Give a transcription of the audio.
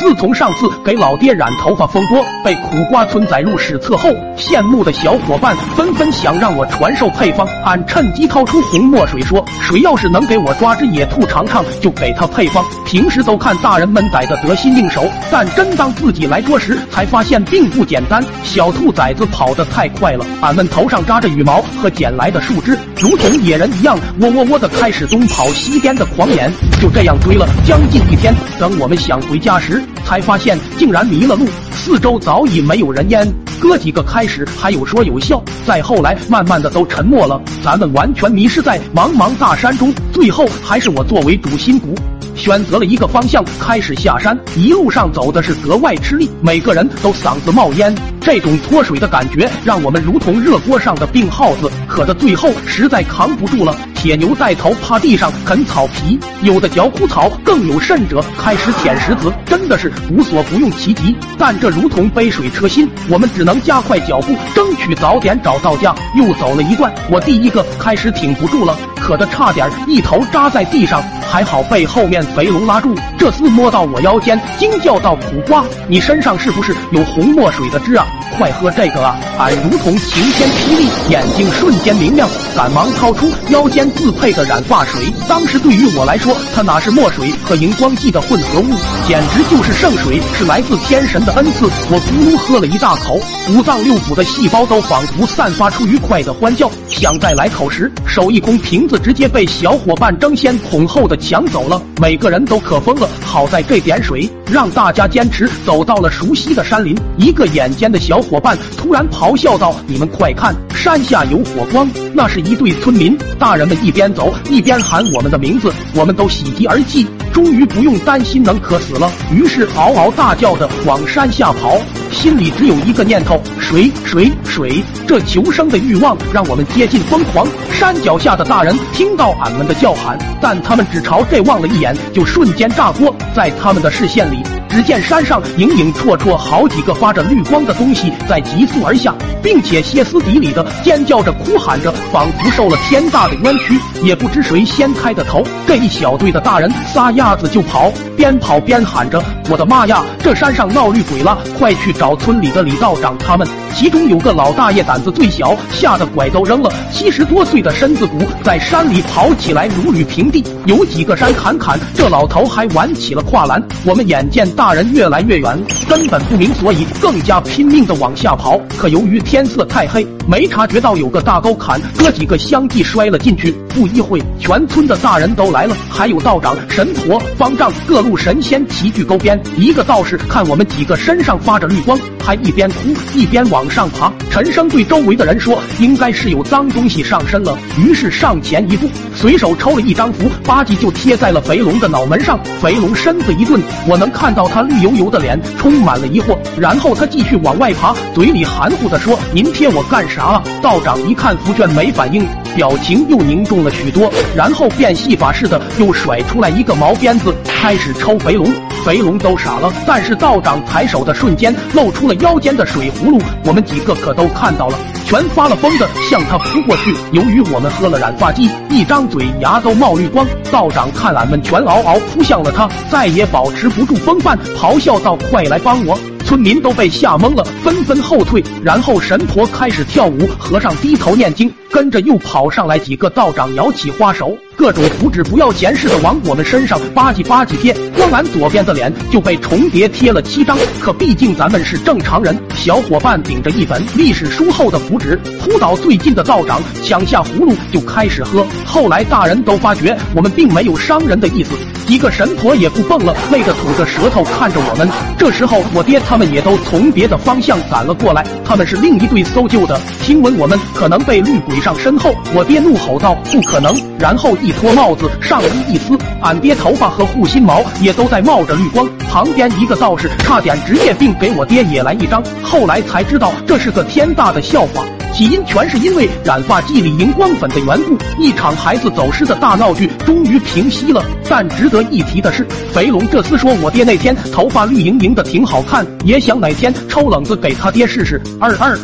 自从上次给老爹染头发风波被苦瓜村载入史册后，羡慕的小伙伴纷纷想让我传授配方。俺趁机掏出红墨水说：“谁要是能给我抓只野兔尝尝，就给他配方。”平时都看大人们逮的得心应手，但真当自己来捉时，才发现并不简单。小兔崽子跑得太快了，俺们头上扎着羽毛和捡来的树枝，如同野人一样喔喔喔的开始东跑西颠的狂野。就这样追了将近一天，等我们想回家时，才发现竟然迷了路，四周早已没有人烟。哥几个开始还有说有笑，再后来慢慢的都沉默了。咱们完全迷失在茫茫大山中，最后还是我作为主心骨。选择了一个方向，开始下山。一路上走的是格外吃力，每个人都嗓子冒烟。这种脱水的感觉，让我们如同热锅上的病耗子，渴的最后实在扛不住了。铁牛带头趴地上啃草皮，有的嚼枯草，更有甚者开始舔石子，真的是无所不用其极。但这如同杯水车薪，我们只能加快脚步，争取早点找到家。又走了一段，我第一个开始挺不住了，渴得差点一头扎在地上，还好被后面肥龙拉住。这厮摸到我腰间，惊叫道：“苦瓜，你身上是不是有红墨水的汁啊？快喝这个啊！”俺如同晴天霹雳，眼睛瞬间明亮，赶忙掏出腰间。自配的染发水，当时对于我来说，它哪是墨水和荧光剂的混合物，简直就是圣水，是来自天神的恩赐。我咕噜喝了一大口，五脏六腑的细胞都仿佛散发出愉快的欢叫。想再来口时，手一空，瓶子直接被小伙伴争先恐后的抢走了。每个人都渴疯了，好在这点水让大家坚持走到了熟悉的山林。一个眼尖的小伙伴突然咆哮道：“你们快看，山下有火光！”那是一对村民，大人们一边走一边喊我们的名字，我们都喜极而泣，终于不用担心能渴死了。于是嗷嗷大叫的往山下跑，心里只有一个念头：水水水！这求生的欲望让我们接近疯狂。山脚下的大人听到俺们的叫喊，但他们只朝这望了一眼，就瞬间炸锅。在他们的视线里，只见山上影影绰绰好几个发着绿光的东西在急速而下，并且歇斯底里的尖叫着、哭喊着。仿佛受了天大的冤屈，也不知谁先开的头。这一小队的大人撒丫子就跑，边跑边喊着：“我的妈呀，这山上闹绿鬼了！快去找村里的李道长他们！”其中有个老大爷胆子最小，吓得拐都扔了，七十多岁的身子骨在山里跑起来如履平地。有几个山坎坎，这老头还玩起了跨栏。我们眼见大人越来越远，根本不明所以，更加拼命的往下跑。可由于天色太黑，没察觉到有个大沟坎。哥几个相继摔了进去，不一会，全村的大人都来了，还有道长、神婆、方丈，各路神仙齐聚沟边。一个道士看我们几个身上发着绿光，还一边哭一边往上爬。陈生对周围的人说：“应该是有脏东西上身了。”于是上前一步，随手抽了一张符，吧唧就贴在了肥龙的脑门上。肥龙身子一顿，我能看到他绿油油的脸充满了疑惑。然后他继续往外爬，嘴里含糊的说：“您贴我干啥？”道长一看符卷没。反应表情又凝重了许多，然后变戏法似的又甩出来一个毛鞭子，开始抽肥龙。肥龙都傻了，但是道长抬手的瞬间露出了腰间的水葫芦，我们几个可都看到了，全发了疯的向他扑过去。由于我们喝了染发剂，一张嘴牙都冒绿光。道长看俺们全嗷嗷扑向了他，再也保持不住风范，咆哮道：“快来帮我！”村民都被吓懵了，纷纷后退。然后神婆开始跳舞，和尚低头念经，跟着又跑上来几个道长，摇起花手。各种符纸不要钱似的往我们身上吧唧吧唧贴，光俺左边的脸就被重叠贴了七张。可毕竟咱们是正常人，小伙伴顶着一本历史书厚的符纸，扑倒最近的道长，抢下葫芦就开始喝。后来大人都发觉我们并没有伤人的意思，几个神婆也不蹦了，累得吐着舌头看着我们。这时候我爹他们也都从别的方向赶了过来，他们是另一队搜救的，听闻我们可能被绿鬼上身后，我爹怒吼道：“不可能！”然后一。脱帽子，上衣一撕，俺爹头发和护心毛也都在冒着绿光。旁边一个道士差点职业病给我爹也来一张。后来才知道这是个天大的笑话，起因全是因为染发剂里荧光粉的缘故。一场孩子走失的大闹剧终于平息了。但值得一提的是，肥龙这厮说我爹那天头发绿莹莹的挺好看，也想哪天抽冷子给他爹试试。二二。